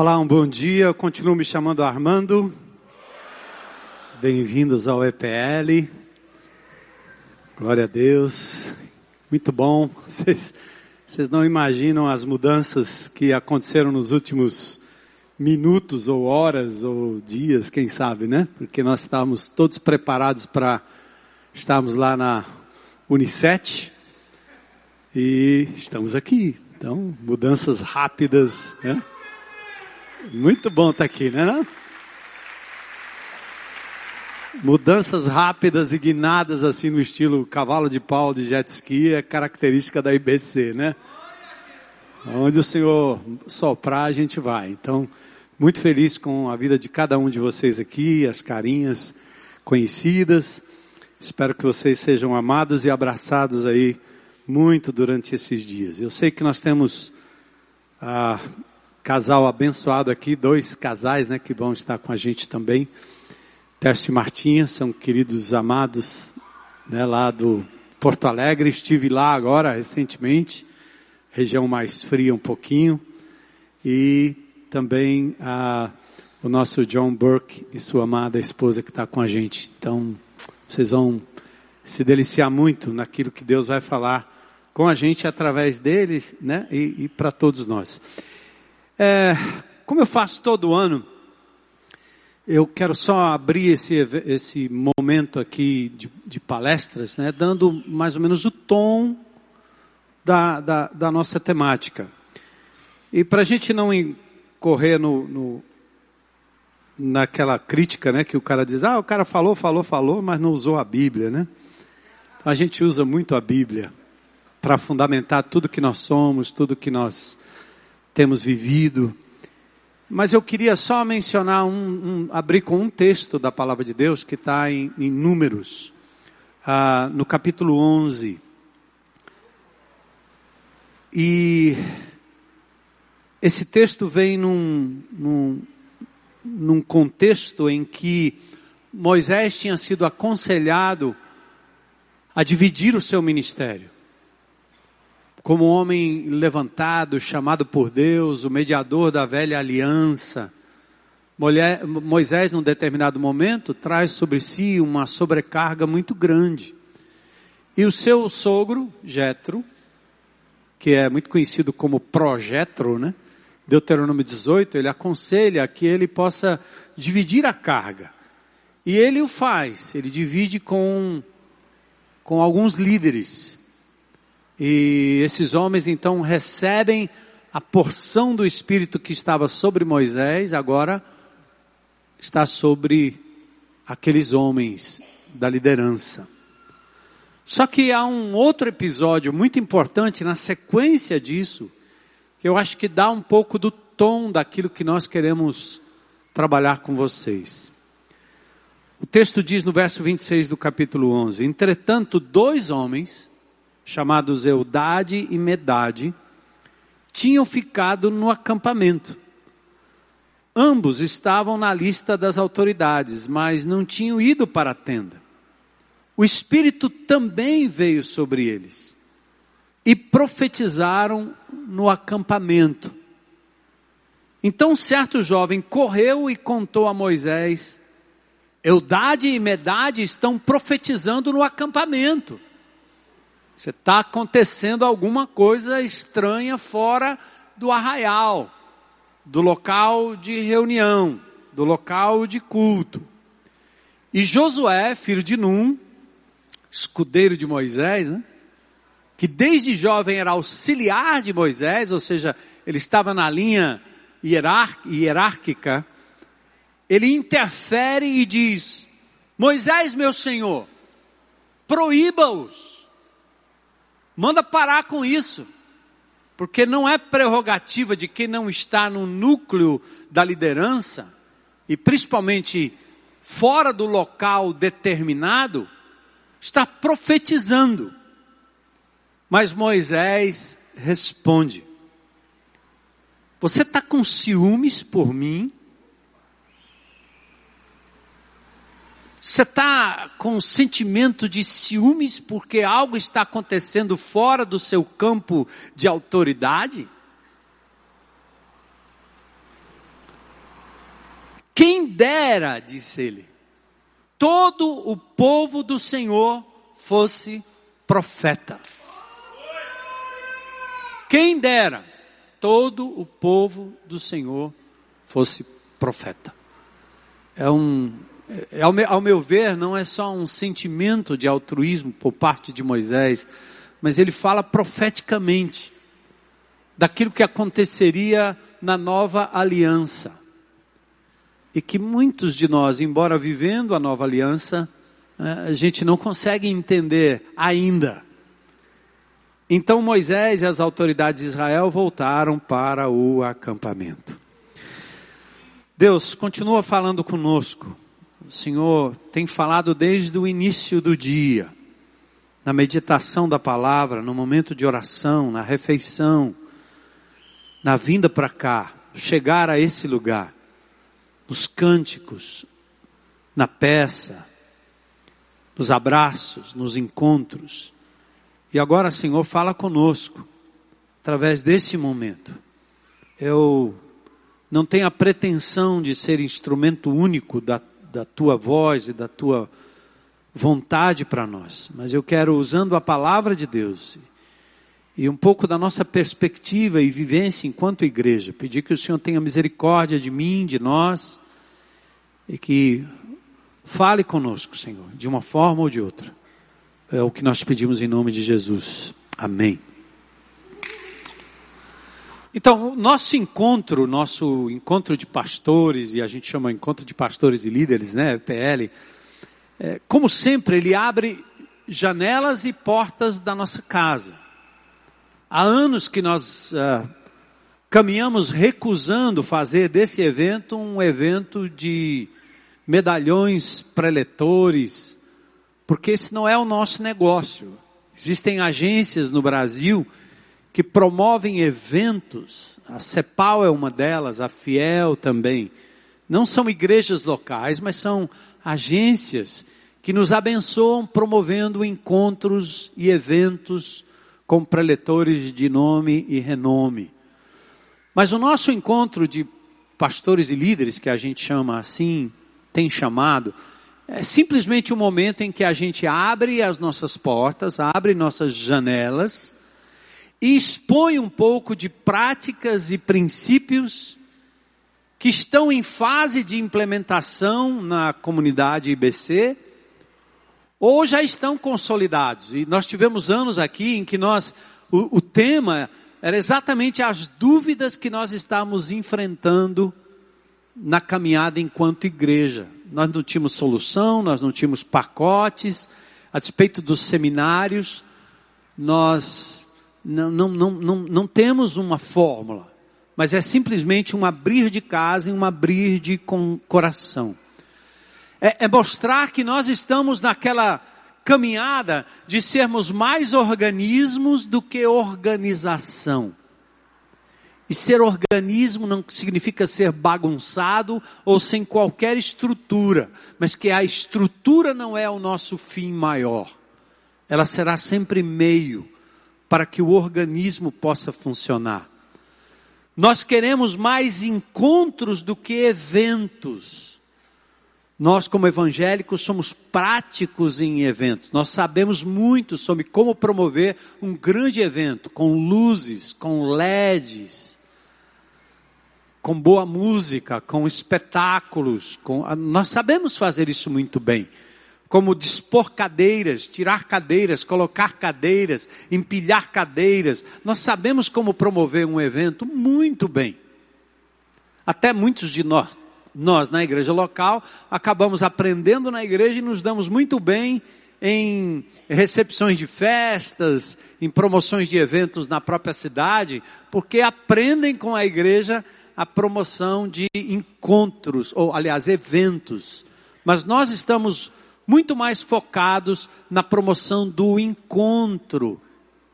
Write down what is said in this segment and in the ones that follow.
Olá, um bom dia. Eu continuo me chamando Armando. Bem-vindos ao EPL. Glória a Deus. Muito bom. Vocês, vocês não imaginam as mudanças que aconteceram nos últimos minutos ou horas ou dias, quem sabe, né? Porque nós estávamos todos preparados para estarmos lá na Unicet e estamos aqui. Então, mudanças rápidas, né? Muito bom estar aqui, né? Não? Mudanças rápidas e guinadas assim no estilo cavalo de pau de jet ski é característica da IBC, né? Onde o Senhor soprar, a gente vai. Então, muito feliz com a vida de cada um de vocês aqui, as carinhas conhecidas. Espero que vocês sejam amados e abraçados aí muito durante esses dias. Eu sei que nós temos a ah, casal abençoado aqui, dois casais, né, que vão estar com a gente também. Tércio e Martinha são queridos amados, né, lá do Porto Alegre. Estive lá agora recentemente, região mais fria um pouquinho. E também a, o nosso John Burke e sua amada esposa que está com a gente. Então, vocês vão se deliciar muito naquilo que Deus vai falar com a gente através deles, né? E, e para todos nós. É, como eu faço todo ano, eu quero só abrir esse, esse momento aqui de, de palestras, né? Dando mais ou menos o tom da, da, da nossa temática. E para a gente não correr no, no, naquela crítica, né, que o cara diz, ah, o cara falou, falou, falou, mas não usou a Bíblia, né? A gente usa muito a Bíblia para fundamentar tudo que nós somos, tudo que nós temos vivido. Mas eu queria só mencionar um, um abrir com um texto da palavra de Deus que está em, em, Números, ah, no capítulo 11. E esse texto vem num, num, num contexto em que Moisés tinha sido aconselhado a dividir o seu ministério como homem levantado, chamado por Deus, o mediador da velha aliança. Moisés, num determinado momento, traz sobre si uma sobrecarga muito grande. E o seu sogro, Jetro, que é muito conhecido como Projetro, né? Deuteronômio 18, ele aconselha que ele possa dividir a carga. E ele o faz, ele divide com, com alguns líderes. E esses homens então recebem a porção do Espírito que estava sobre Moisés, agora está sobre aqueles homens da liderança. Só que há um outro episódio muito importante na sequência disso, que eu acho que dá um pouco do tom daquilo que nós queremos trabalhar com vocês. O texto diz no verso 26 do capítulo 11: Entretanto, dois homens chamados Eudade e Medade, tinham ficado no acampamento. Ambos estavam na lista das autoridades, mas não tinham ido para a tenda. O Espírito também veio sobre eles e profetizaram no acampamento. Então certo jovem correu e contou a Moisés: Eudade e Medade estão profetizando no acampamento. Você está acontecendo alguma coisa estranha fora do arraial, do local de reunião, do local de culto. E Josué, filho de Num, escudeiro de Moisés, né? que desde jovem era auxiliar de Moisés, ou seja, ele estava na linha hierárquica, ele interfere e diz: Moisés, meu senhor, proíba-os Manda parar com isso. Porque não é prerrogativa de quem não está no núcleo da liderança, e principalmente fora do local determinado, estar profetizando. Mas Moisés responde: Você está com ciúmes por mim? Você está com um sentimento de ciúmes porque algo está acontecendo fora do seu campo de autoridade? Quem dera, disse ele, todo o povo do Senhor fosse profeta. Quem dera todo o povo do Senhor fosse profeta. É um, ao, meu, ao meu ver, não é só um sentimento de altruísmo por parte de Moisés, mas ele fala profeticamente daquilo que aconteceria na nova aliança. E que muitos de nós, embora vivendo a nova aliança, é, a gente não consegue entender ainda. Então Moisés e as autoridades de Israel voltaram para o acampamento. Deus continua falando conosco. O Senhor tem falado desde o início do dia, na meditação da palavra, no momento de oração, na refeição, na vinda para cá, chegar a esse lugar, nos cânticos, na peça, nos abraços, nos encontros. E agora, Senhor, fala conosco, através desse momento. Eu não tenho a pretensão de ser instrumento único da, da tua voz e da tua vontade para nós, mas eu quero, usando a palavra de Deus e um pouco da nossa perspectiva e vivência enquanto igreja, pedir que o Senhor tenha misericórdia de mim, de nós, e que fale conosco, Senhor, de uma forma ou de outra. É o que nós pedimos em nome de Jesus. Amém. Então, nosso encontro, nosso encontro de pastores, e a gente chama encontro de pastores e líderes, né, PL, é, como sempre, ele abre janelas e portas da nossa casa. Há anos que nós uh, caminhamos recusando fazer desse evento um evento de medalhões preletores, porque esse não é o nosso negócio. Existem agências no Brasil que promovem eventos, a CEPAL é uma delas, a Fiel também. Não são igrejas locais, mas são agências que nos abençoam promovendo encontros e eventos com preletores de nome e renome. Mas o nosso encontro de pastores e líderes, que a gente chama assim, tem chamado, é simplesmente um momento em que a gente abre as nossas portas, abre nossas janelas e expõe um pouco de práticas e princípios que estão em fase de implementação na comunidade IBC ou já estão consolidados. E nós tivemos anos aqui em que nós, o, o tema era exatamente as dúvidas que nós estamos enfrentando na caminhada enquanto igreja nós não tínhamos solução, nós não tínhamos pacotes, a despeito dos seminários, nós não, não, não, não, não temos uma fórmula, mas é simplesmente um abrir de casa e um abrir de com, coração. É, é mostrar que nós estamos naquela caminhada de sermos mais organismos do que organização. E ser organismo não significa ser bagunçado ou sem qualquer estrutura, mas que a estrutura não é o nosso fim maior. Ela será sempre meio para que o organismo possa funcionar. Nós queremos mais encontros do que eventos. Nós, como evangélicos, somos práticos em eventos. Nós sabemos muito sobre como promover um grande evento, com luzes, com LEDs, com boa música, com espetáculos, com... nós sabemos fazer isso muito bem. Como dispor cadeiras, tirar cadeiras, colocar cadeiras, empilhar cadeiras. Nós sabemos como promover um evento muito bem. Até muitos de nós, nós na igreja local, acabamos aprendendo na igreja e nos damos muito bem em recepções de festas, em promoções de eventos na própria cidade, porque aprendem com a igreja a promoção de encontros, ou aliás, eventos. Mas nós estamos muito mais focados na promoção do encontro.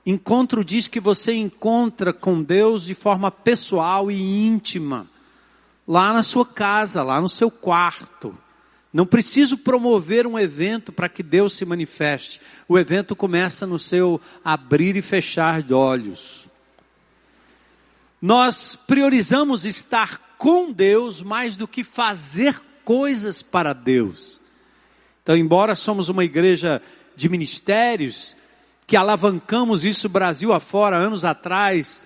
Encontro diz que você encontra com Deus de forma pessoal e íntima, lá na sua casa, lá no seu quarto. Não preciso promover um evento para que Deus se manifeste. O evento começa no seu abrir e fechar de olhos nós priorizamos estar com Deus mais do que fazer coisas para Deus. Então, embora somos uma igreja de ministérios, que alavancamos isso Brasil afora anos atrás,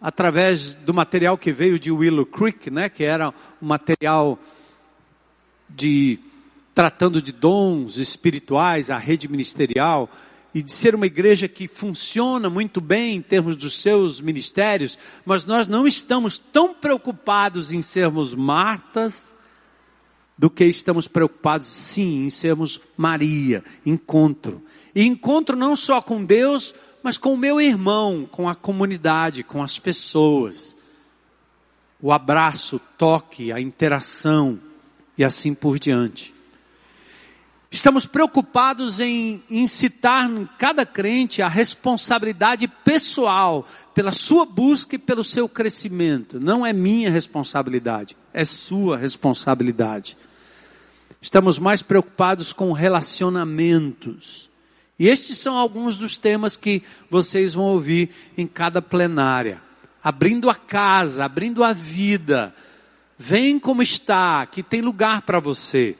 através do material que veio de Willow Creek, né, que era um material de tratando de dons espirituais, a rede ministerial, e de ser uma igreja que funciona muito bem em termos dos seus ministérios, mas nós não estamos tão preocupados em sermos Martas do que estamos preocupados, sim, em sermos Maria, encontro. E encontro não só com Deus, mas com o meu irmão, com a comunidade, com as pessoas. O abraço, o toque, a interação e assim por diante. Estamos preocupados em incitar em cada crente a responsabilidade pessoal pela sua busca e pelo seu crescimento. Não é minha responsabilidade, é sua responsabilidade. Estamos mais preocupados com relacionamentos. E estes são alguns dos temas que vocês vão ouvir em cada plenária. Abrindo a casa, abrindo a vida. Vem como está, que tem lugar para você.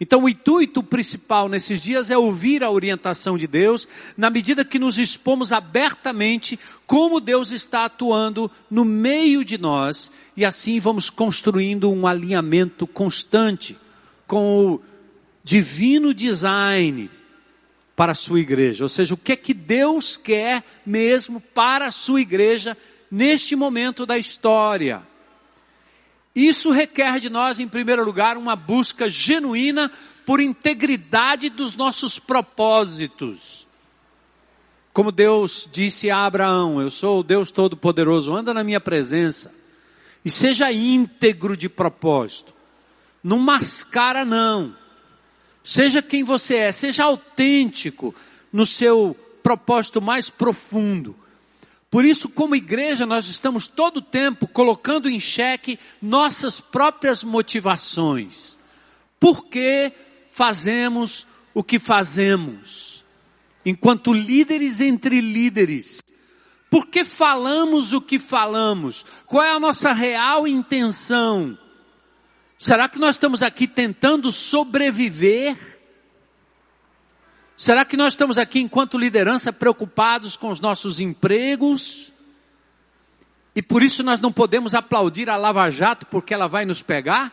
Então, o intuito principal nesses dias é ouvir a orientação de Deus, na medida que nos expomos abertamente como Deus está atuando no meio de nós, e assim vamos construindo um alinhamento constante com o divino design para a sua igreja. Ou seja, o que é que Deus quer mesmo para a sua igreja neste momento da história. Isso requer de nós, em primeiro lugar, uma busca genuína por integridade dos nossos propósitos. Como Deus disse a Abraão: Eu sou o Deus Todo-Poderoso, anda na minha presença e seja íntegro de propósito. Não mascara, não. Seja quem você é, seja autêntico no seu propósito mais profundo. Por isso, como igreja, nós estamos todo o tempo colocando em xeque nossas próprias motivações. Por que fazemos o que fazemos? Enquanto líderes entre líderes. Por que falamos o que falamos? Qual é a nossa real intenção? Será que nós estamos aqui tentando sobreviver? Será que nós estamos aqui, enquanto liderança, preocupados com os nossos empregos? E por isso nós não podemos aplaudir a Lava Jato porque ela vai nos pegar?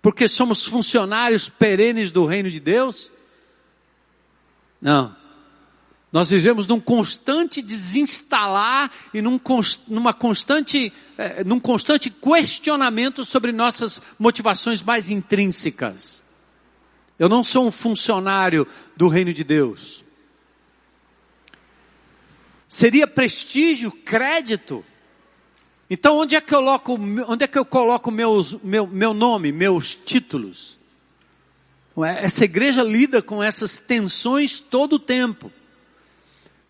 Porque somos funcionários perenes do reino de Deus? Não. Nós vivemos num constante desinstalar e num, numa constante, eh, num constante questionamento sobre nossas motivações mais intrínsecas. Eu não sou um funcionário do reino de Deus. Seria prestígio, crédito. Então onde é que eu coloco, onde é que eu coloco meus, meu, meu nome, meus títulos? Essa igreja lida com essas tensões todo o tempo.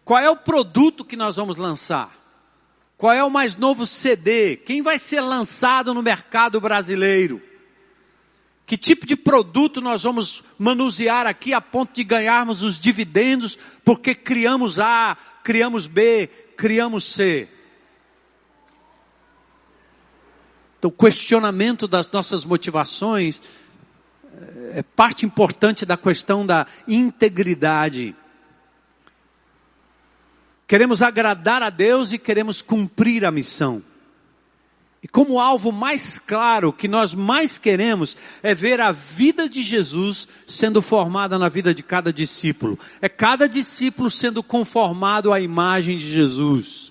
Qual é o produto que nós vamos lançar? Qual é o mais novo CD? Quem vai ser lançado no mercado brasileiro? Que tipo de produto nós vamos manusear aqui a ponto de ganharmos os dividendos porque criamos A, criamos B, criamos C? Então, o questionamento das nossas motivações eh, é parte importante da questão da integridade. Queremos agradar a Deus e queremos cumprir a missão. E como alvo mais claro que nós mais queremos é ver a vida de Jesus sendo formada na vida de cada discípulo. É cada discípulo sendo conformado à imagem de Jesus.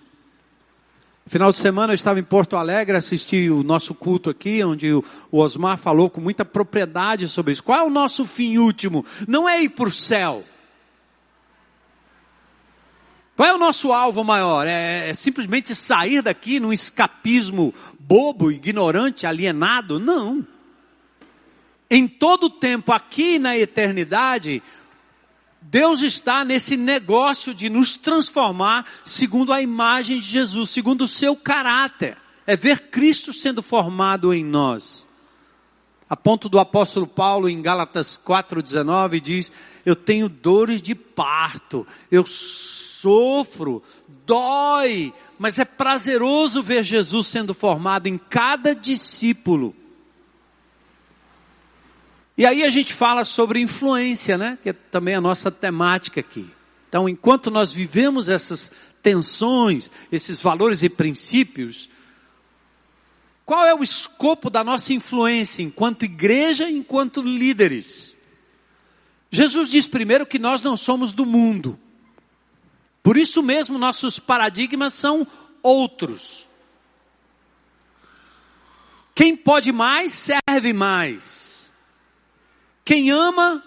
Final de semana eu estava em Porto Alegre, assisti o nosso culto aqui, onde o Osmar falou com muita propriedade sobre isso. Qual é o nosso fim último? Não é ir para o céu. Qual é o nosso alvo maior? É, é, simplesmente sair daqui num escapismo bobo, ignorante, alienado? Não. Em todo o tempo, aqui na eternidade, Deus está nesse negócio de nos transformar segundo a imagem de Jesus, segundo o seu caráter. É ver Cristo sendo formado em nós. A ponto do apóstolo Paulo em Gálatas 4:19 diz: eu tenho dores de parto, eu sofro, dói, mas é prazeroso ver Jesus sendo formado em cada discípulo. E aí a gente fala sobre influência, né? Que é também a nossa temática aqui. Então, enquanto nós vivemos essas tensões, esses valores e princípios, qual é o escopo da nossa influência enquanto igreja, enquanto líderes? Jesus diz primeiro que nós não somos do mundo. Por isso mesmo nossos paradigmas são outros. Quem pode mais, serve mais. Quem ama,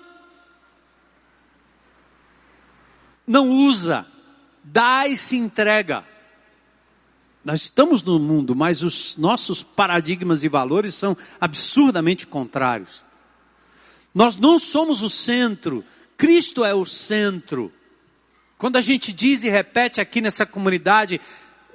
não usa, dá e se entrega. Nós estamos no mundo, mas os nossos paradigmas e valores são absurdamente contrários. Nós não somos o centro, Cristo é o centro. Quando a gente diz e repete aqui nessa comunidade,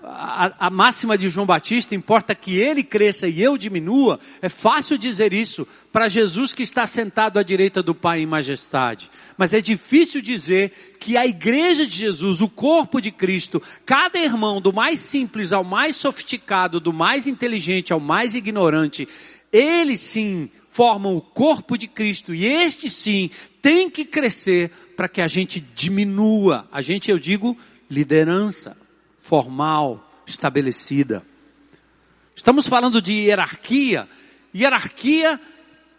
a, a, máxima de João Batista, importa que ele cresça e eu diminua, é fácil dizer isso para Jesus que está sentado à direita do Pai em majestade. Mas é difícil dizer que a igreja de Jesus, o corpo de Cristo, cada irmão, do mais simples ao mais sofisticado, do mais inteligente ao mais ignorante, eles sim formam o corpo de Cristo e este sim tem que crescer para que a gente diminua. A gente, eu digo, liderança formal, estabelecida. Estamos falando de hierarquia. Hierarquia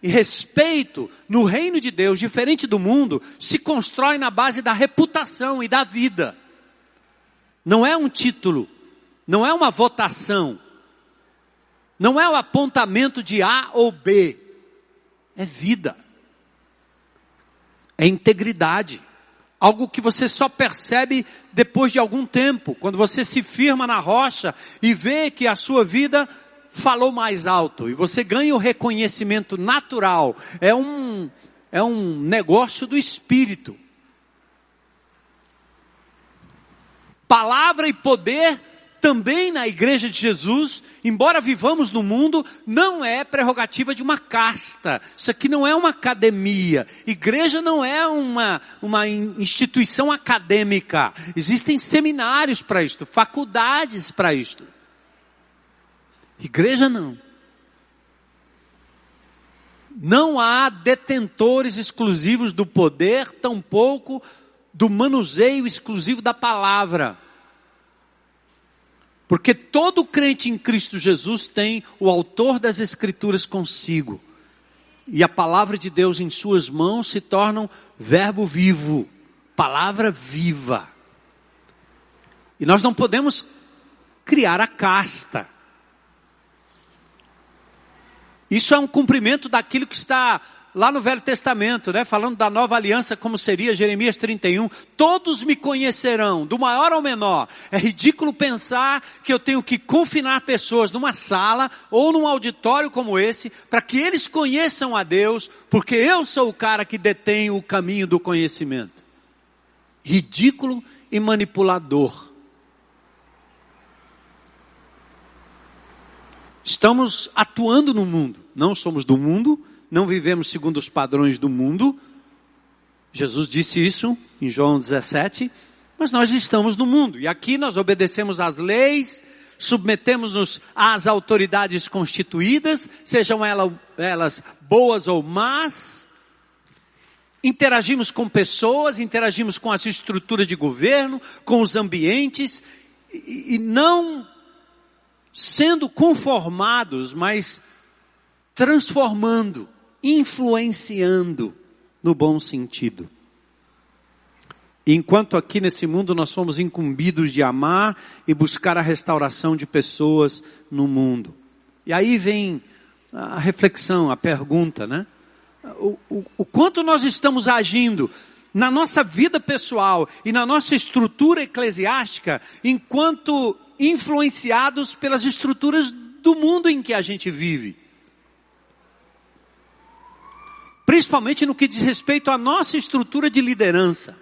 e respeito no reino de Deus, diferente do mundo, se constrói na base da reputação e da vida. Não é um título, não é uma votação, não é o apontamento de A ou B, é vida, é integridade. Algo que você só percebe depois de algum tempo, quando você se firma na rocha e vê que a sua vida falou mais alto e você ganha o reconhecimento natural. É um, é um negócio do espírito. Palavra e poder também na igreja de Jesus, embora vivamos no mundo, não é prerrogativa de uma casta. Isso aqui não é uma academia. Igreja não é uma, uma instituição acadêmica. Existem seminários para isto, faculdades para isto. Igreja não. Não há detentores exclusivos do poder, tampouco do manuseio exclusivo da palavra. Porque todo crente em Cristo Jesus tem o autor das Escrituras consigo. E a palavra de Deus em suas mãos se torna um verbo vivo, palavra viva. E nós não podemos criar a casta. Isso é um cumprimento daquilo que está lá no Velho Testamento, né, falando da nova aliança, como seria Jeremias 31, todos me conhecerão, do maior ao menor. É ridículo pensar que eu tenho que confinar pessoas numa sala ou num auditório como esse, para que eles conheçam a Deus, porque eu sou o cara que detém o caminho do conhecimento. Ridículo e manipulador. Estamos atuando no mundo, não somos do mundo, não vivemos segundo os padrões do mundo. Jesus disse isso em João 17, mas nós estamos no mundo. E aqui nós obedecemos às leis, submetemos-nos às autoridades constituídas, sejam elas boas ou más. Interagimos com pessoas, interagimos com as estruturas de governo, com os ambientes, e, e não sendo conformados, mas transformando influenciando no bom sentido. Enquanto aqui nesse mundo nós somos incumbidos de amar e buscar a restauração de pessoas no mundo. E aí vem a reflexão, a pergunta, né? O, o, o quanto nós estamos agindo na nossa vida pessoal e na nossa estrutura eclesiástica enquanto influenciados pelas estruturas do mundo em que a gente vive. Principalmente no que diz respeito à nossa estrutura de liderança.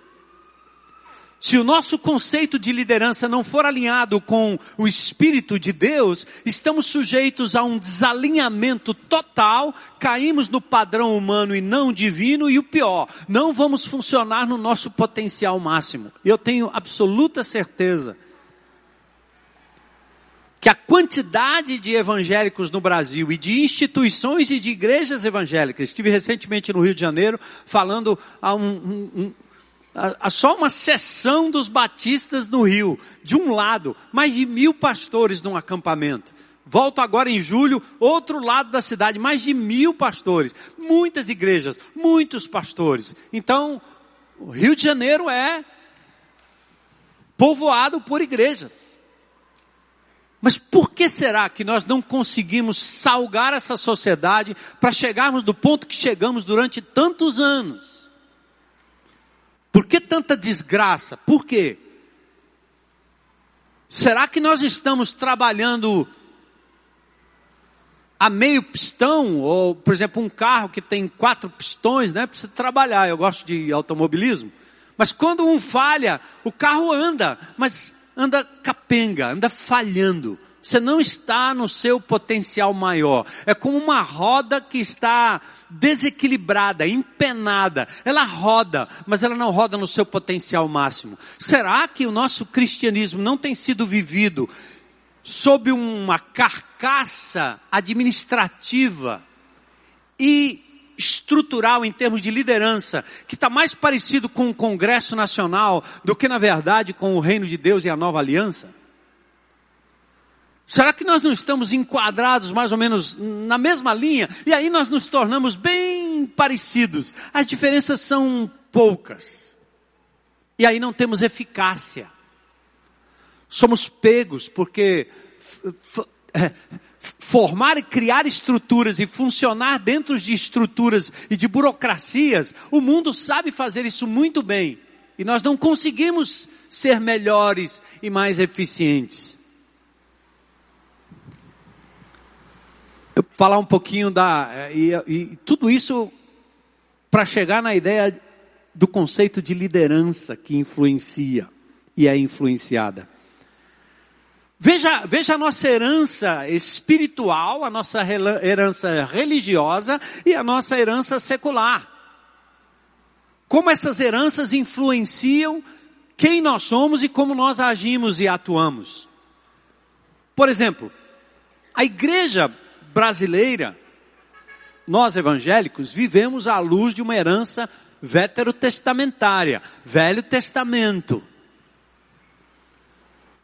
se o nosso conceito de liderança não for alinhado com o Espírito de Deus, estamos sujeitos a um desalinhamento total, caímos no padrão humano e não divino, e o pior, não vamos funcionar no nosso potencial máximo. Eu tenho absoluta certeza que a quantidade de evangélicos no Brasil e de instituições e de igrejas evangélicas, estive recentemente no Rio de Janeiro falando a um, um, um a, só uma seção dos batistas no Rio. De um lado, mais de mil pastores num acampamento. Volto agora em julho, outro lado da cidade, mais de mil pastores. Muitas igrejas, muitos pastores. Então, o Rio de Janeiro é povoado por igrejas. Mas por que será que nós não conseguimos salgar essa sociedade para chegarmos do ponto que chegamos durante tantos anos? Por que tanta desgraça? Por quê? Será que nós estamos trabalhando a meio pistão? Ou, por exemplo, um carro que tem quatro pistões, né? Precisa trabalhar. Eu gosto de automobilismo. Mas quando um falha, o carro anda, mas anda capenga, anda falhando. Você não está no seu potencial maior. É como uma roda que está desequilibrada, empenada. Ela roda, mas ela não roda no seu potencial máximo. Será que o nosso cristianismo não tem sido vivido sob uma carcaça administrativa e estrutural em termos de liderança, que está mais parecido com o Congresso Nacional do que, na verdade, com o Reino de Deus e a Nova Aliança? Será que nós não estamos enquadrados mais ou menos na mesma linha? E aí nós nos tornamos bem parecidos. As diferenças são poucas. E aí não temos eficácia. Somos pegos porque é, formar e criar estruturas e funcionar dentro de estruturas e de burocracias, o mundo sabe fazer isso muito bem. E nós não conseguimos ser melhores e mais eficientes. eu falar um pouquinho da. Eh, e, e tudo isso para chegar na ideia do conceito de liderança que influencia e é influenciada. Veja, veja a nossa herança espiritual, a nossa herança religiosa e a nossa herança secular. Como essas heranças influenciam quem nós somos e como nós agimos e atuamos. Por exemplo, a igreja brasileira, nós evangélicos vivemos à luz de uma herança veterotestamentária, Velho Testamento.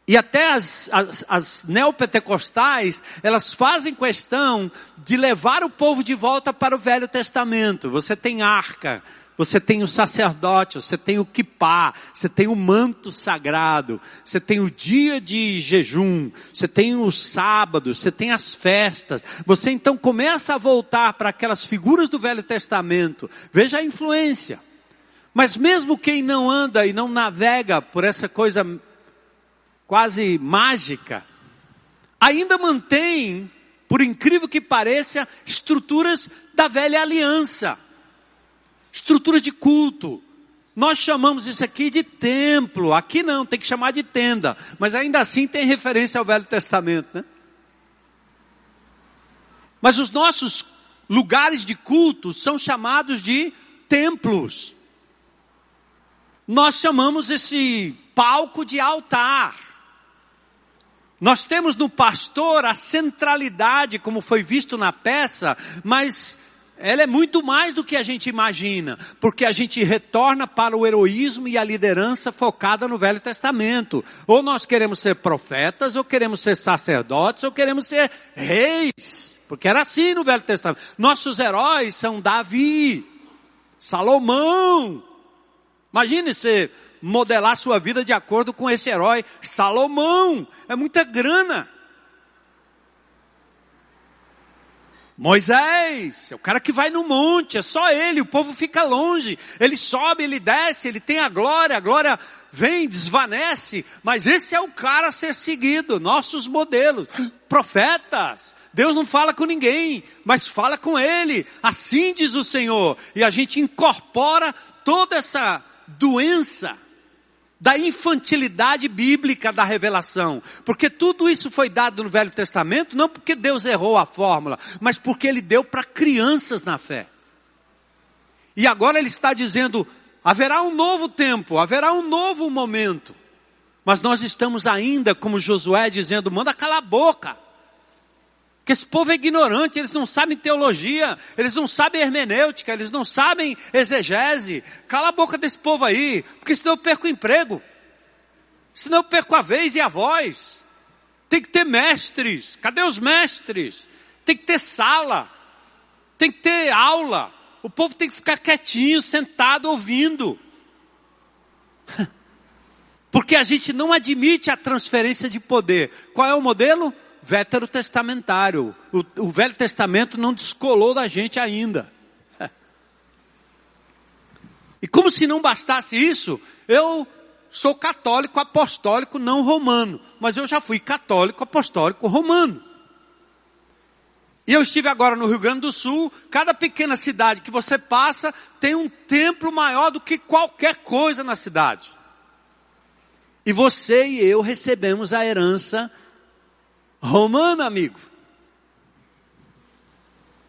E até as, as, as neopentecostais, elas fazem questão de levar o povo de volta para o Velho Testamento. Você tem arca, você tem o sacerdote, você tem o kipá, você tem o manto sagrado, você tem o dia de jejum, você tem os sábados, você tem as festas. Você então começa a voltar para aquelas figuras do Velho Testamento. Veja a influência. Mas mesmo quem não anda e não navega por essa coisa quase mágica, ainda mantém, por incrível que pareça, estruturas da velha aliança estrutura de culto. Nós chamamos isso aqui de templo. Aqui não, tem que chamar de tenda. Mas ainda assim tem referência ao Velho Testamento, né? Mas os nossos lugares de culto são chamados de templos. Nós chamamos esse palco de altar. Nós temos no pastor a centralidade, como foi visto na peça, mas ela é muito mais do que a gente imagina, porque a gente retorna para o heroísmo e a liderança focada no Velho Testamento. Ou nós queremos ser profetas, ou queremos ser sacerdotes, ou queremos ser reis, porque era assim no Velho Testamento. Nossos heróis são Davi, Salomão. Imagine você modelar sua vida de acordo com esse herói, Salomão. É muita grana. Moisés, é o cara que vai no monte, é só ele, o povo fica longe. Ele sobe, ele desce, ele tem a glória, a glória vem, desvanece, mas esse é o cara a ser seguido, nossos modelos, profetas. Deus não fala com ninguém, mas fala com ele. Assim diz o Senhor. E a gente incorpora toda essa doença da infantilidade bíblica da revelação. Porque tudo isso foi dado no Velho Testamento, não porque Deus errou a fórmula, mas porque Ele deu para crianças na fé. E agora Ele está dizendo, haverá um novo tempo, haverá um novo momento. Mas nós estamos ainda, como Josué, dizendo, manda calar a boca. Que esse povo é ignorante, eles não sabem teologia, eles não sabem hermenêutica, eles não sabem exegese. Cala a boca desse povo aí, porque senão eu perco o emprego. Senão eu perco a vez e a voz. Tem que ter mestres. Cadê os mestres? Tem que ter sala. Tem que ter aula. O povo tem que ficar quietinho, sentado, ouvindo. Porque a gente não admite a transferência de poder. Qual é o modelo? Veterotestamentário. O, o Velho Testamento não descolou da gente ainda. E como se não bastasse isso, eu sou católico apostólico não romano, mas eu já fui católico apostólico romano. E eu estive agora no Rio Grande do Sul, cada pequena cidade que você passa tem um templo maior do que qualquer coisa na cidade. E você e eu recebemos a herança romana, amigo.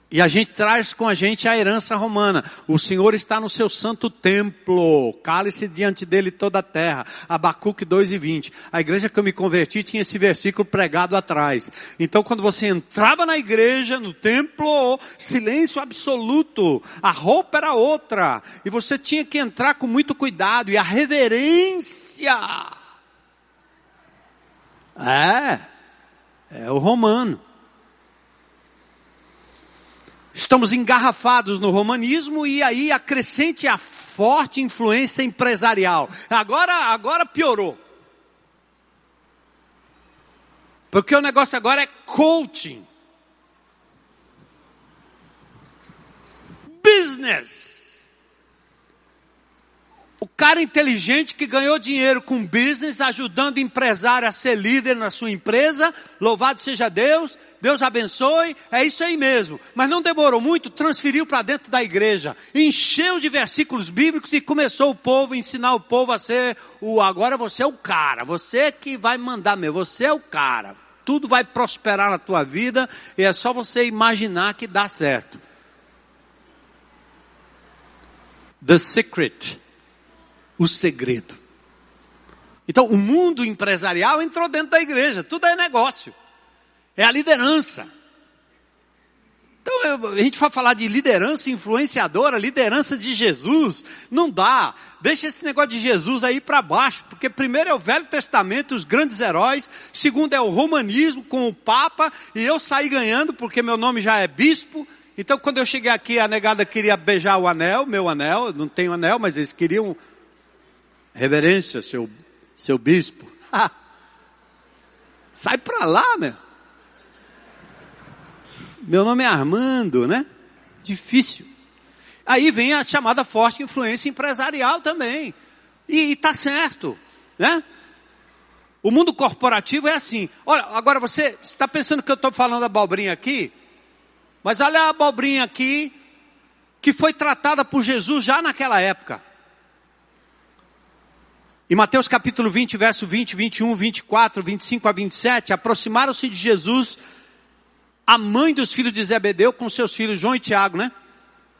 E a gente traz com a gente a herança romana. O Senhor está no seu santo templo. Cale-se diante dele toda a terra. Abacuque 2 e 20. A igreja que eu me converti tinha esse versículo pregado atrás. Então quando você entrava na igreja, no templo, silêncio absoluto. A roupa era outra. E você tinha que entrar com muito cuidado. E a reverência. É. É o romano. Estamos engarrafados no romanismo e aí acrescente a forte influência empresarial. Agora, agora piorou. Porque o negócio agora é coaching. Business. O cara inteligente que ganhou dinheiro com business, ajudando o empresário a ser líder na sua empresa, louvado seja Deus, Deus abençoe, é isso aí mesmo. Mas não demorou muito, transferiu para dentro da igreja, encheu de versículos bíblicos e começou o povo a ensinar o povo a ser o agora você é o cara, você que vai mandar mesmo, você é o cara. Tudo vai prosperar na tua vida e é só você imaginar que dá certo. The secret o segredo. Então, o mundo empresarial entrou dentro da igreja, tudo é negócio. É a liderança. Então, a gente vai falar de liderança influenciadora, liderança de Jesus, não dá. Deixa esse negócio de Jesus aí para baixo, porque primeiro é o Velho Testamento, os grandes heróis, segundo é o romanismo com o Papa, e eu saí ganhando porque meu nome já é bispo. Então, quando eu cheguei aqui, a negada queria beijar o anel, meu anel, não tenho anel, mas eles queriam Reverência, seu, seu bispo. Sai pra lá, meu. Meu nome é Armando, né? Difícil. Aí vem a chamada forte influência empresarial também. E, está certo, né? O mundo corporativo é assim. Olha, agora você está pensando que eu estou falando abobrinha aqui? Mas olha a abobrinha aqui, que foi tratada por Jesus já naquela época. Em Mateus capítulo 20, verso 20, 21, 24, 25 a 27, aproximaram-se de Jesus a mãe dos filhos de Zebedeu com seus filhos João e Tiago, né?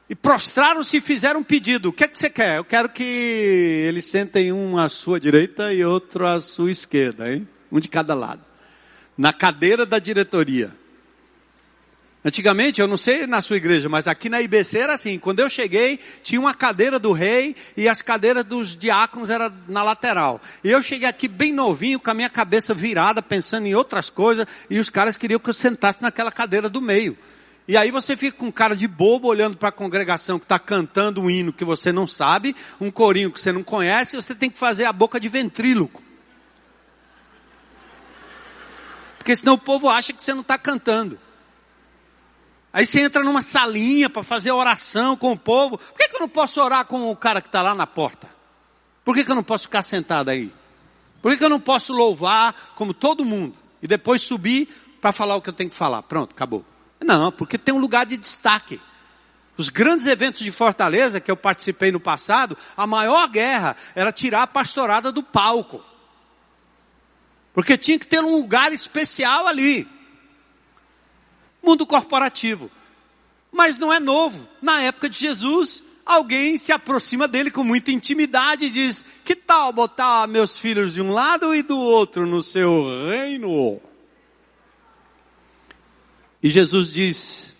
E prostraram-se e fizeram um pedido. O que é que você quer? Eu quero que eles sentem um à sua direita e outro à sua esquerda, hein? Um de cada lado. Na cadeira da diretoria. Antigamente, eu não sei na sua igreja, mas aqui na IBC era assim. Quando eu cheguei, tinha uma cadeira do rei e as cadeiras dos diáconos eram na lateral. E eu cheguei aqui bem novinho, com a minha cabeça virada, pensando em outras coisas, e os caras queriam que eu sentasse naquela cadeira do meio. E aí você fica com cara de bobo olhando para a congregação que está cantando um hino que você não sabe, um corinho que você não conhece, e você tem que fazer a boca de ventríloco. Porque senão o povo acha que você não está cantando. Aí você entra numa salinha para fazer oração com o povo. Por que, que eu não posso orar com o cara que está lá na porta? Por que, que eu não posso ficar sentado aí? Por que, que eu não posso louvar como todo mundo? E depois subir para falar o que eu tenho que falar. Pronto, acabou. Não, porque tem um lugar de destaque. Os grandes eventos de Fortaleza que eu participei no passado, a maior guerra era tirar a pastorada do palco. Porque tinha que ter um lugar especial ali. Mundo corporativo. Mas não é novo. Na época de Jesus, alguém se aproxima dele com muita intimidade e diz: Que tal botar meus filhos de um lado e do outro no seu reino? E Jesus diz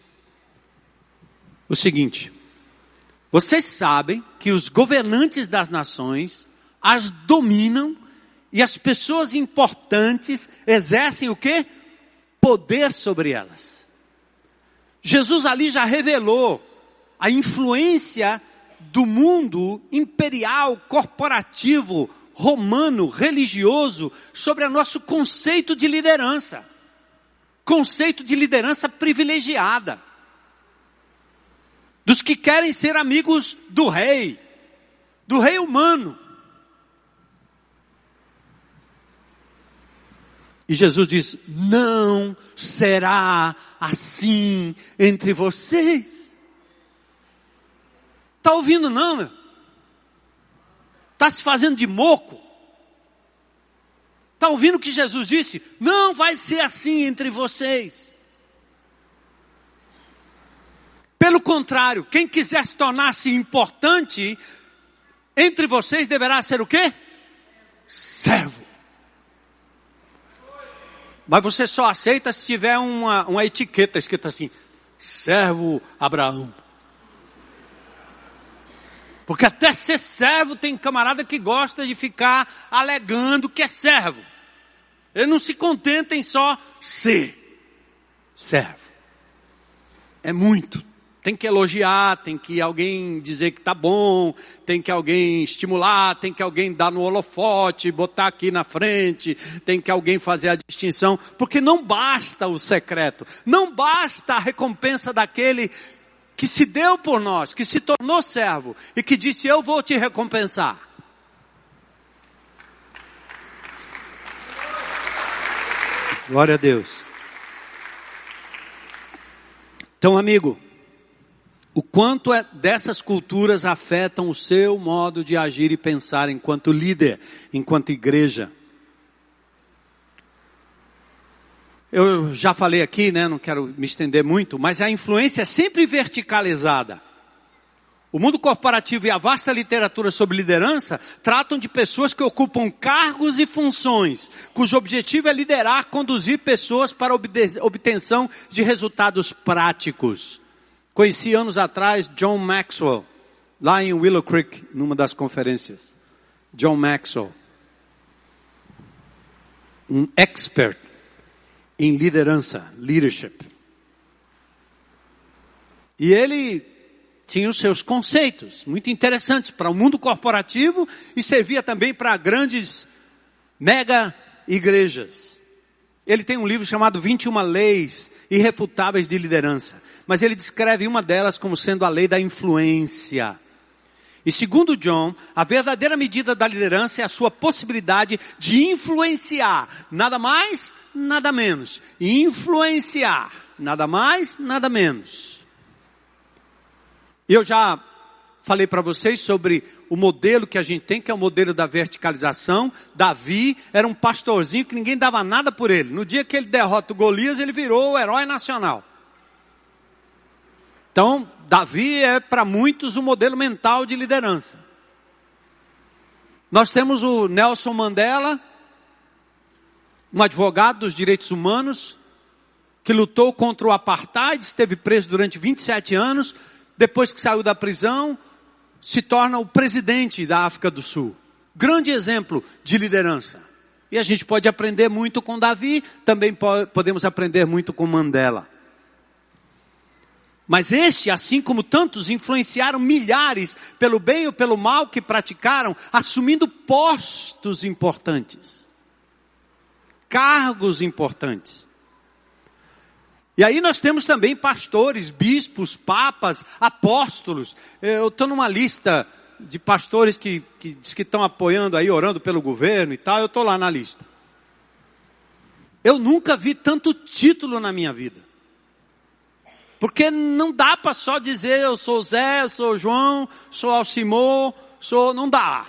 o seguinte: Vocês sabem que os governantes das nações as dominam e as pessoas importantes exercem o que? Poder sobre elas. Jesus ali já revelou a influência do mundo imperial, corporativo, romano, religioso, sobre o nosso conceito de liderança. Conceito de liderança privilegiada. Dos que querem ser amigos do rei, do rei humano. E Jesus diz: Não será assim entre vocês. Está ouvindo não? Está se fazendo de moco? Está ouvindo o que Jesus disse? Não vai ser assim entre vocês. Pelo contrário, quem quiser se tornar-se importante entre vocês deverá ser o quê? Servo. Mas você só aceita se tiver uma, uma etiqueta escrita assim: servo Abraão. Porque até ser servo tem camarada que gosta de ficar alegando que é servo. Ele não se contenta em só ser servo. É muito. Tem que elogiar, tem que alguém dizer que tá bom, tem que alguém estimular, tem que alguém dar no holofote, botar aqui na frente, tem que alguém fazer a distinção, porque não basta o secreto, não basta a recompensa daquele que se deu por nós, que se tornou servo e que disse: Eu vou te recompensar. Glória a Deus. Então, amigo, o quanto é, dessas culturas afetam o seu modo de agir e pensar enquanto líder, enquanto igreja. eu já falei aqui, né, não quero me estender muito, mas a influência é sempre verticalizada. O mundo corporativo e a vasta literatura sobre liderança tratam de pessoas que ocupam cargos e funções, cujo objetivo é liderar, conduzir pessoas para a obtenção de resultados práticos. Conheci anos atrás John Maxwell, lá em Willow Creek, numa das conferências. John Maxwell. Um expert em liderança, leadership. E ele tinha os seus conceitos muito interessantes para o mundo corporativo e servia também para grandes mega igrejas. Ele tem um livro chamado 21 Leis Irrefutáveis de Liderança, mas ele descreve uma delas como sendo a lei da influência. E segundo John, a verdadeira medida da liderança é a sua possibilidade de influenciar, nada mais, nada menos. Influenciar, nada mais, nada menos. Eu já falei para vocês sobre o modelo que a gente tem, que é o modelo da verticalização. Davi era um pastorzinho que ninguém dava nada por ele. No dia que ele derrota o Golias, ele virou o herói nacional. Então, Davi é para muitos o um modelo mental de liderança. Nós temos o Nelson Mandela, um advogado dos direitos humanos, que lutou contra o apartheid, esteve preso durante 27 anos, depois que saiu da prisão, se torna o presidente da África do Sul. Grande exemplo de liderança. E a gente pode aprender muito com Davi, também podemos aprender muito com Mandela. Mas este, assim como tantos, influenciaram milhares pelo bem ou pelo mal que praticaram, assumindo postos importantes cargos importantes. E aí nós temos também pastores, bispos, papas, apóstolos. Eu estou numa lista de pastores que, que diz que estão apoiando aí, orando pelo governo e tal, eu estou lá na lista. Eu nunca vi tanto título na minha vida. Porque não dá para só dizer eu sou Zé, eu sou João, sou Alcimor, sou. Não dá.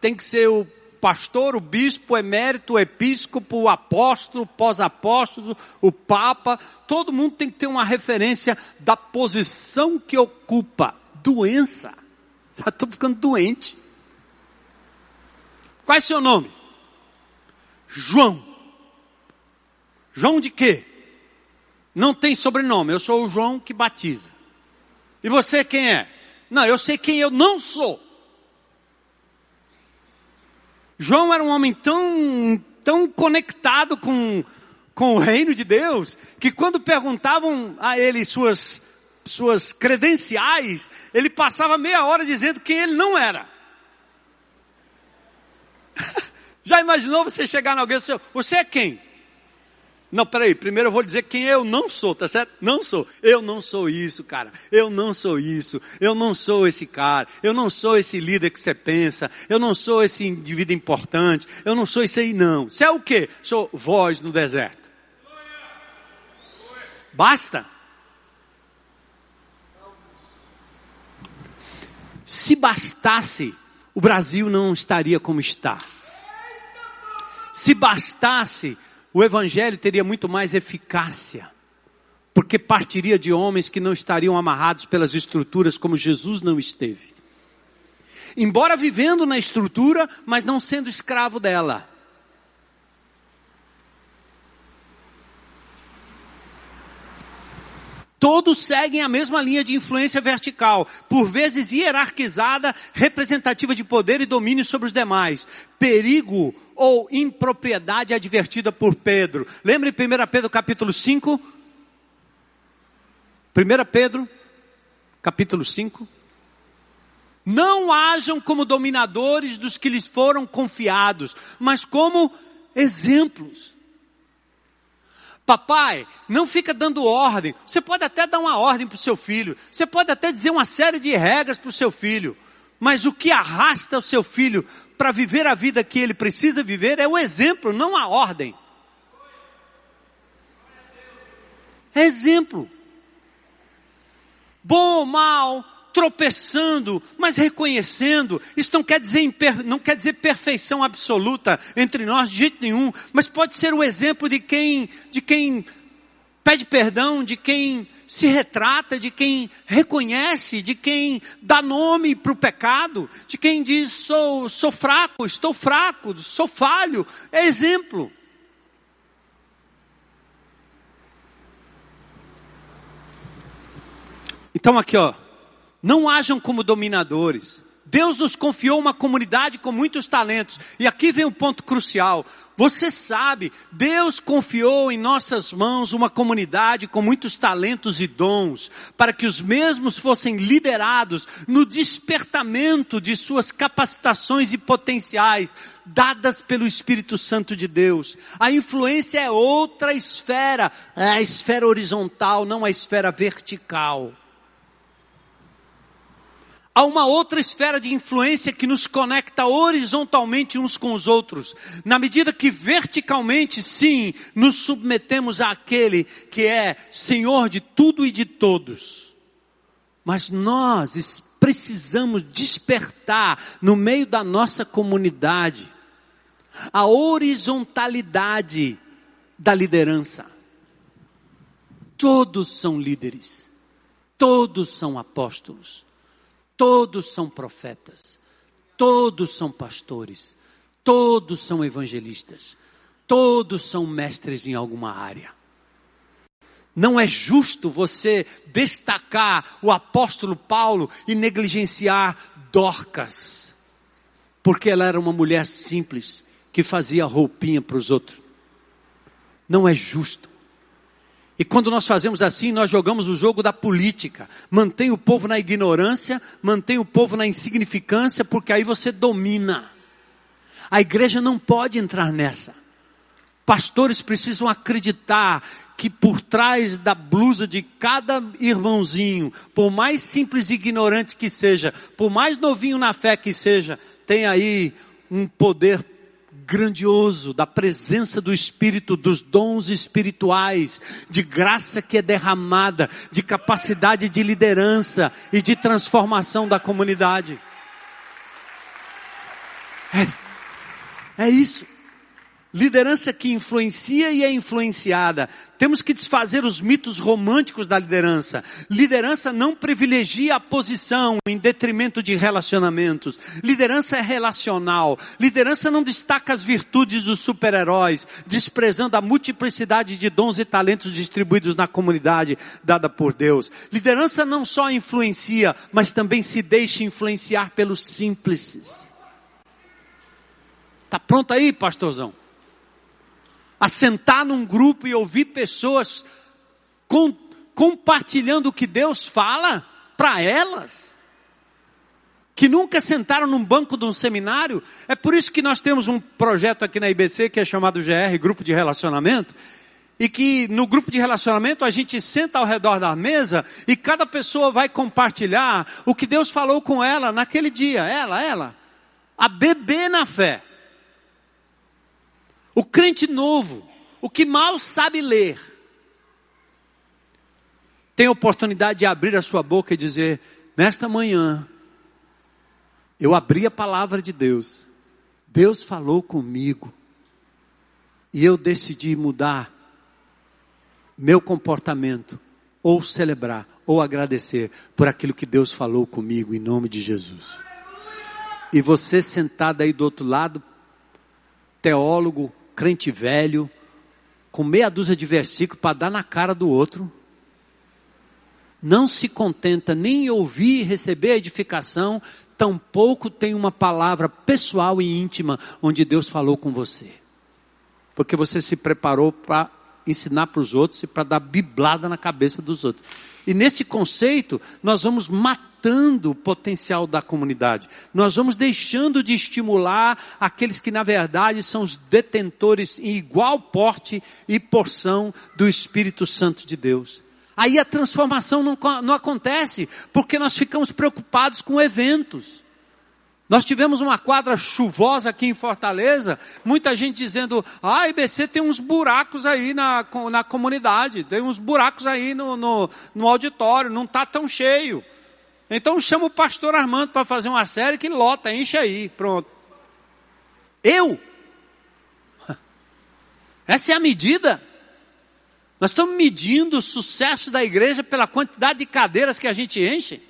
Tem que ser o pastor, o bispo, o emérito, o episcopo, o apóstolo, o pós-apóstolo, o papa. Todo mundo tem que ter uma referência da posição que ocupa. Doença. Estou ficando doente. Qual é seu nome? João. João de quê? Não tem sobrenome, eu sou o João que batiza. E você quem é? Não, eu sei quem eu não sou. João era um homem tão, tão conectado com, com o reino de Deus, que quando perguntavam a ele suas, suas credenciais, ele passava meia hora dizendo quem ele não era. Já imaginou você chegar em alguém e dizer, você é quem? Não, peraí, primeiro eu vou dizer quem eu não sou, tá certo? Não sou. Eu não sou isso, cara. Eu não sou isso. Eu não sou esse cara. Eu não sou esse líder que você pensa. Eu não sou esse indivíduo importante. Eu não sou isso aí, não. Você é o quê? Sou voz no deserto. Basta. Se bastasse, o Brasil não estaria como está. Se bastasse, o evangelho teria muito mais eficácia, porque partiria de homens que não estariam amarrados pelas estruturas como Jesus não esteve. Embora vivendo na estrutura, mas não sendo escravo dela. Todos seguem a mesma linha de influência vertical, por vezes hierarquizada, representativa de poder e domínio sobre os demais. Perigo ou impropriedade advertida por Pedro. Lembre 1 Pedro capítulo 5? 1 Pedro capítulo 5. Não hajam como dominadores dos que lhes foram confiados, mas como exemplos. Papai, não fica dando ordem. Você pode até dar uma ordem para o seu filho. Você pode até dizer uma série de regras para o seu filho. Mas o que arrasta o seu filho para viver a vida que ele precisa viver é o exemplo, não a ordem. É exemplo. Bom ou mal, tropeçando, mas reconhecendo. Isso não quer dizer, não quer dizer perfeição absoluta entre nós de jeito nenhum, mas pode ser o exemplo de quem, de quem pede perdão, de quem se retrata de quem reconhece, de quem dá nome para o pecado, de quem diz sou, sou fraco, estou fraco, sou falho. É exemplo. Então aqui ó, não hajam como dominadores. Deus nos confiou uma comunidade com muitos talentos. E aqui vem um ponto crucial. Você sabe, Deus confiou em nossas mãos uma comunidade com muitos talentos e dons, para que os mesmos fossem liderados no despertamento de suas capacitações e potenciais, dadas pelo Espírito Santo de Deus. A influência é outra esfera, é a esfera horizontal, não a esfera vertical. Há uma outra esfera de influência que nos conecta horizontalmente uns com os outros. Na medida que verticalmente, sim, nos submetemos àquele que é Senhor de tudo e de todos. Mas nós precisamos despertar no meio da nossa comunidade a horizontalidade da liderança. Todos são líderes. Todos são apóstolos Todos são profetas, todos são pastores, todos são evangelistas, todos são mestres em alguma área. Não é justo você destacar o apóstolo Paulo e negligenciar Dorcas, porque ela era uma mulher simples que fazia roupinha para os outros. Não é justo. E quando nós fazemos assim, nós jogamos o jogo da política. Mantém o povo na ignorância, mantém o povo na insignificância, porque aí você domina. A igreja não pode entrar nessa. Pastores precisam acreditar que por trás da blusa de cada irmãozinho, por mais simples e ignorante que seja, por mais novinho na fé que seja, tem aí um poder grandioso da presença do Espírito, dos dons espirituais, de graça que é derramada, de capacidade de liderança e de transformação da comunidade. É, é isso. Liderança que influencia e é influenciada. Temos que desfazer os mitos românticos da liderança. Liderança não privilegia a posição em detrimento de relacionamentos. Liderança é relacional. Liderança não destaca as virtudes dos super-heróis, desprezando a multiplicidade de dons e talentos distribuídos na comunidade dada por Deus. Liderança não só influencia, mas também se deixa influenciar pelos simples. Tá pronto aí, pastorzão? A sentar num grupo e ouvir pessoas com, compartilhando o que Deus fala para elas, que nunca sentaram num banco de um seminário. É por isso que nós temos um projeto aqui na IBC que é chamado GR, Grupo de Relacionamento, e que no grupo de relacionamento a gente senta ao redor da mesa e cada pessoa vai compartilhar o que Deus falou com ela naquele dia, ela, ela, a bebê na fé. O crente novo, o que mal sabe ler, tem a oportunidade de abrir a sua boca e dizer: Nesta manhã, eu abri a palavra de Deus, Deus falou comigo, e eu decidi mudar meu comportamento, ou celebrar, ou agradecer por aquilo que Deus falou comigo, em nome de Jesus. E você sentado aí do outro lado, teólogo, crente velho, com meia dúzia de versículos para dar na cara do outro, não se contenta nem em ouvir e receber edificação, tampouco tem uma palavra pessoal e íntima onde Deus falou com você. Porque você se preparou para ensinar para os outros e para dar biblada na cabeça dos outros. E nesse conceito, nós vamos matando o potencial da comunidade. Nós vamos deixando de estimular aqueles que, na verdade, são os detentores em igual porte e porção do Espírito Santo de Deus. Aí a transformação não, não acontece, porque nós ficamos preocupados com eventos. Nós tivemos uma quadra chuvosa aqui em Fortaleza, muita gente dizendo, ah, a IBC tem uns buracos aí na, na comunidade, tem uns buracos aí no, no, no auditório, não está tão cheio. Então chama o pastor Armando para fazer uma série que lota, enche aí, pronto. Eu? Essa é a medida? Nós estamos medindo o sucesso da igreja pela quantidade de cadeiras que a gente enche?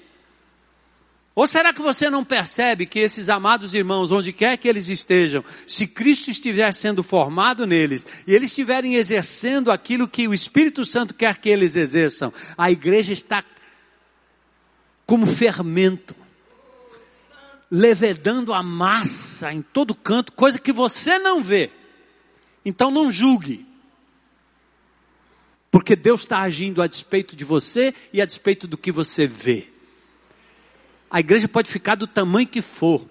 Ou será que você não percebe que esses amados irmãos, onde quer que eles estejam, se Cristo estiver sendo formado neles e eles estiverem exercendo aquilo que o Espírito Santo quer que eles exerçam, a igreja está como fermento, levedando a massa em todo canto, coisa que você não vê. Então não julgue. Porque Deus está agindo a despeito de você e a despeito do que você vê. A igreja pode ficar do tamanho que for.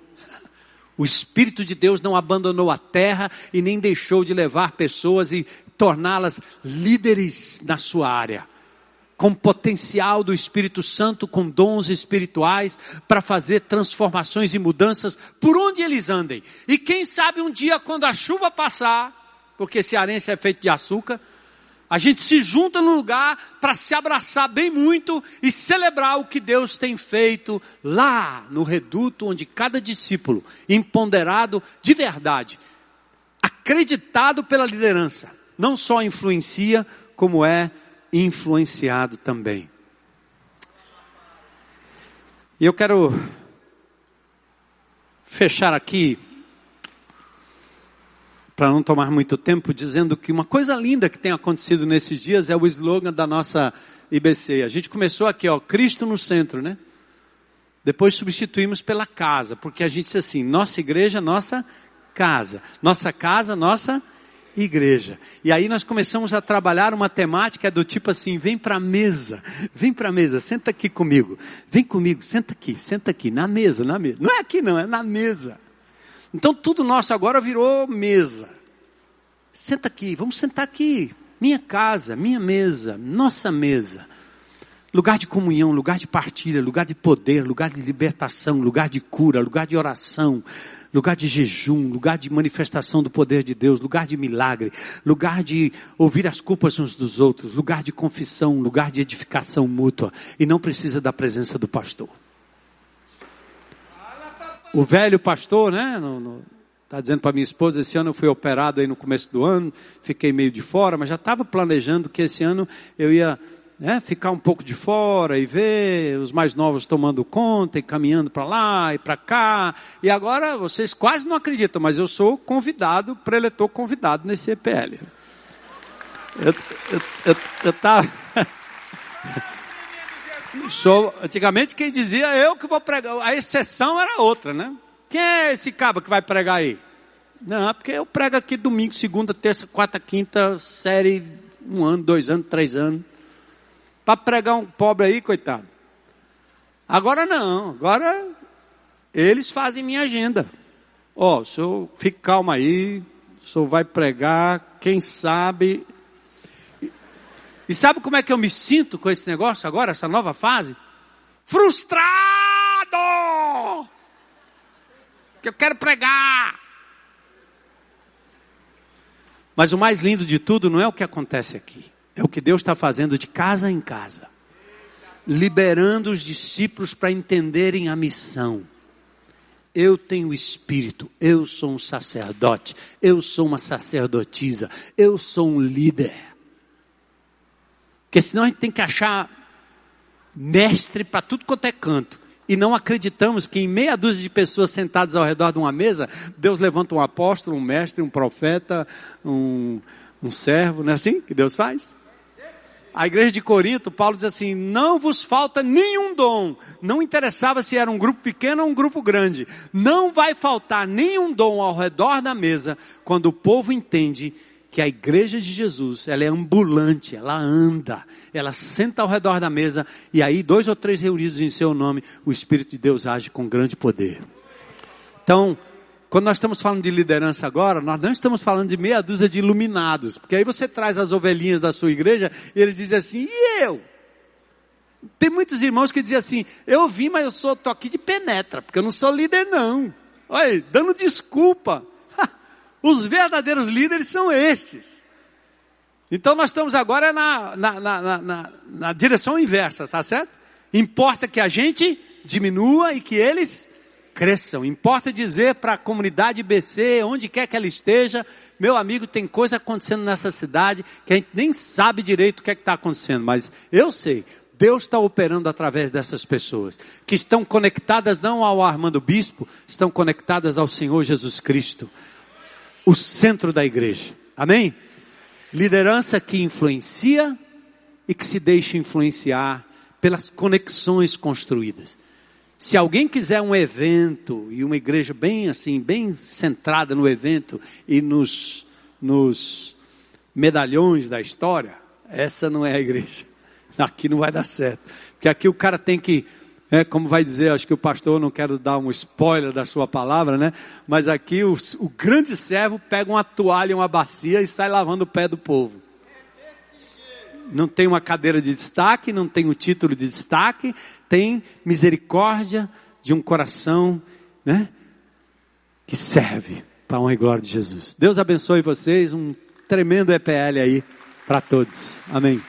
O Espírito de Deus não abandonou a terra e nem deixou de levar pessoas e torná-las líderes na sua área. Com potencial do Espírito Santo, com dons espirituais, para fazer transformações e mudanças por onde eles andem. E quem sabe um dia, quando a chuva passar, porque cearense é feito de açúcar, a gente se junta no lugar para se abraçar bem muito e celebrar o que Deus tem feito lá no reduto onde cada discípulo, empoderado de verdade, acreditado pela liderança, não só influencia, como é influenciado também. E eu quero fechar aqui para não tomar muito tempo, dizendo que uma coisa linda que tem acontecido nesses dias é o slogan da nossa IBC. A gente começou aqui, ó, Cristo no centro, né? Depois substituímos pela casa, porque a gente disse assim, nossa igreja, nossa casa. Nossa casa, nossa igreja. E aí nós começamos a trabalhar uma temática do tipo assim, vem para a mesa, vem para a mesa, senta aqui comigo, vem comigo, senta aqui, senta aqui, na mesa, na mesa. Não é aqui não, é na mesa. Então tudo nosso agora virou mesa. Senta aqui, vamos sentar aqui. Minha casa, minha mesa, nossa mesa. Lugar de comunhão, lugar de partilha, lugar de poder, lugar de libertação, lugar de cura, lugar de oração, lugar de jejum, lugar de manifestação do poder de Deus, lugar de milagre, lugar de ouvir as culpas uns dos outros, lugar de confissão, lugar de edificação mútua. E não precisa da presença do pastor. O velho pastor, né? Está dizendo para minha esposa, esse ano eu fui operado aí no começo do ano, fiquei meio de fora, mas já estava planejando que esse ano eu ia né, ficar um pouco de fora e ver os mais novos tomando conta e caminhando para lá e para cá. E agora vocês quase não acreditam, mas eu sou convidado, preletor convidado nesse EPL. Eu, eu, eu, tava... Sou, antigamente quem dizia eu que vou pregar, a exceção era outra, né? Quem é esse cabo que vai pregar aí? Não, porque eu prego aqui domingo, segunda, terça, quarta, quinta, série, um ano, dois anos, três anos. Para pregar um pobre aí, coitado. Agora não, agora eles fazem minha agenda. Ó, oh, o senhor fique calmo aí, o senhor vai pregar, quem sabe. E sabe como é que eu me sinto com esse negócio agora, essa nova fase? Frustrado! que eu quero pregar. Mas o mais lindo de tudo não é o que acontece aqui, é o que Deus está fazendo de casa em casa, liberando os discípulos para entenderem a missão. Eu tenho espírito, eu sou um sacerdote, eu sou uma sacerdotisa, eu sou um líder. Porque senão a gente tem que achar mestre para tudo quanto é canto e não acreditamos que em meia dúzia de pessoas sentadas ao redor de uma mesa, Deus levanta um apóstolo, um mestre, um profeta, um, um servo, não é assim que Deus faz? A igreja de Corinto, Paulo diz assim: não vos falta nenhum dom. Não interessava se era um grupo pequeno ou um grupo grande. Não vai faltar nenhum dom ao redor da mesa quando o povo entende que a igreja de Jesus, ela é ambulante, ela anda, ela senta ao redor da mesa e aí dois ou três reunidos em seu nome, o Espírito de Deus age com grande poder. Então, quando nós estamos falando de liderança agora, nós não estamos falando de meia dúzia de iluminados, porque aí você traz as ovelhinhas da sua igreja e eles dizem assim, e eu? Tem muitos irmãos que dizem assim, eu vim, mas eu sou, tô aqui de penetra, porque eu não sou líder não. Olha, dando desculpa. Os verdadeiros líderes são estes. Então nós estamos agora na, na, na, na, na direção inversa, tá certo? Importa que a gente diminua e que eles cresçam. Importa dizer para a comunidade BC, onde quer que ela esteja, meu amigo, tem coisa acontecendo nessa cidade que a gente nem sabe direito o que é está acontecendo, mas eu sei. Deus está operando através dessas pessoas, que estão conectadas não ao Armando Bispo, estão conectadas ao Senhor Jesus Cristo o centro da igreja. Amém? Liderança que influencia e que se deixa influenciar pelas conexões construídas. Se alguém quiser um evento e uma igreja bem assim, bem centrada no evento e nos, nos medalhões da história, essa não é a igreja. Aqui não vai dar certo. Porque aqui o cara tem que é, como vai dizer, acho que o pastor, não quero dar um spoiler da sua palavra, né? Mas aqui o, o grande servo pega uma toalha, uma bacia e sai lavando o pé do povo. Não tem uma cadeira de destaque, não tem o um título de destaque, tem misericórdia de um coração, né? Que serve para a honra e glória de Jesus. Deus abençoe vocês, um tremendo EPL aí para todos. Amém.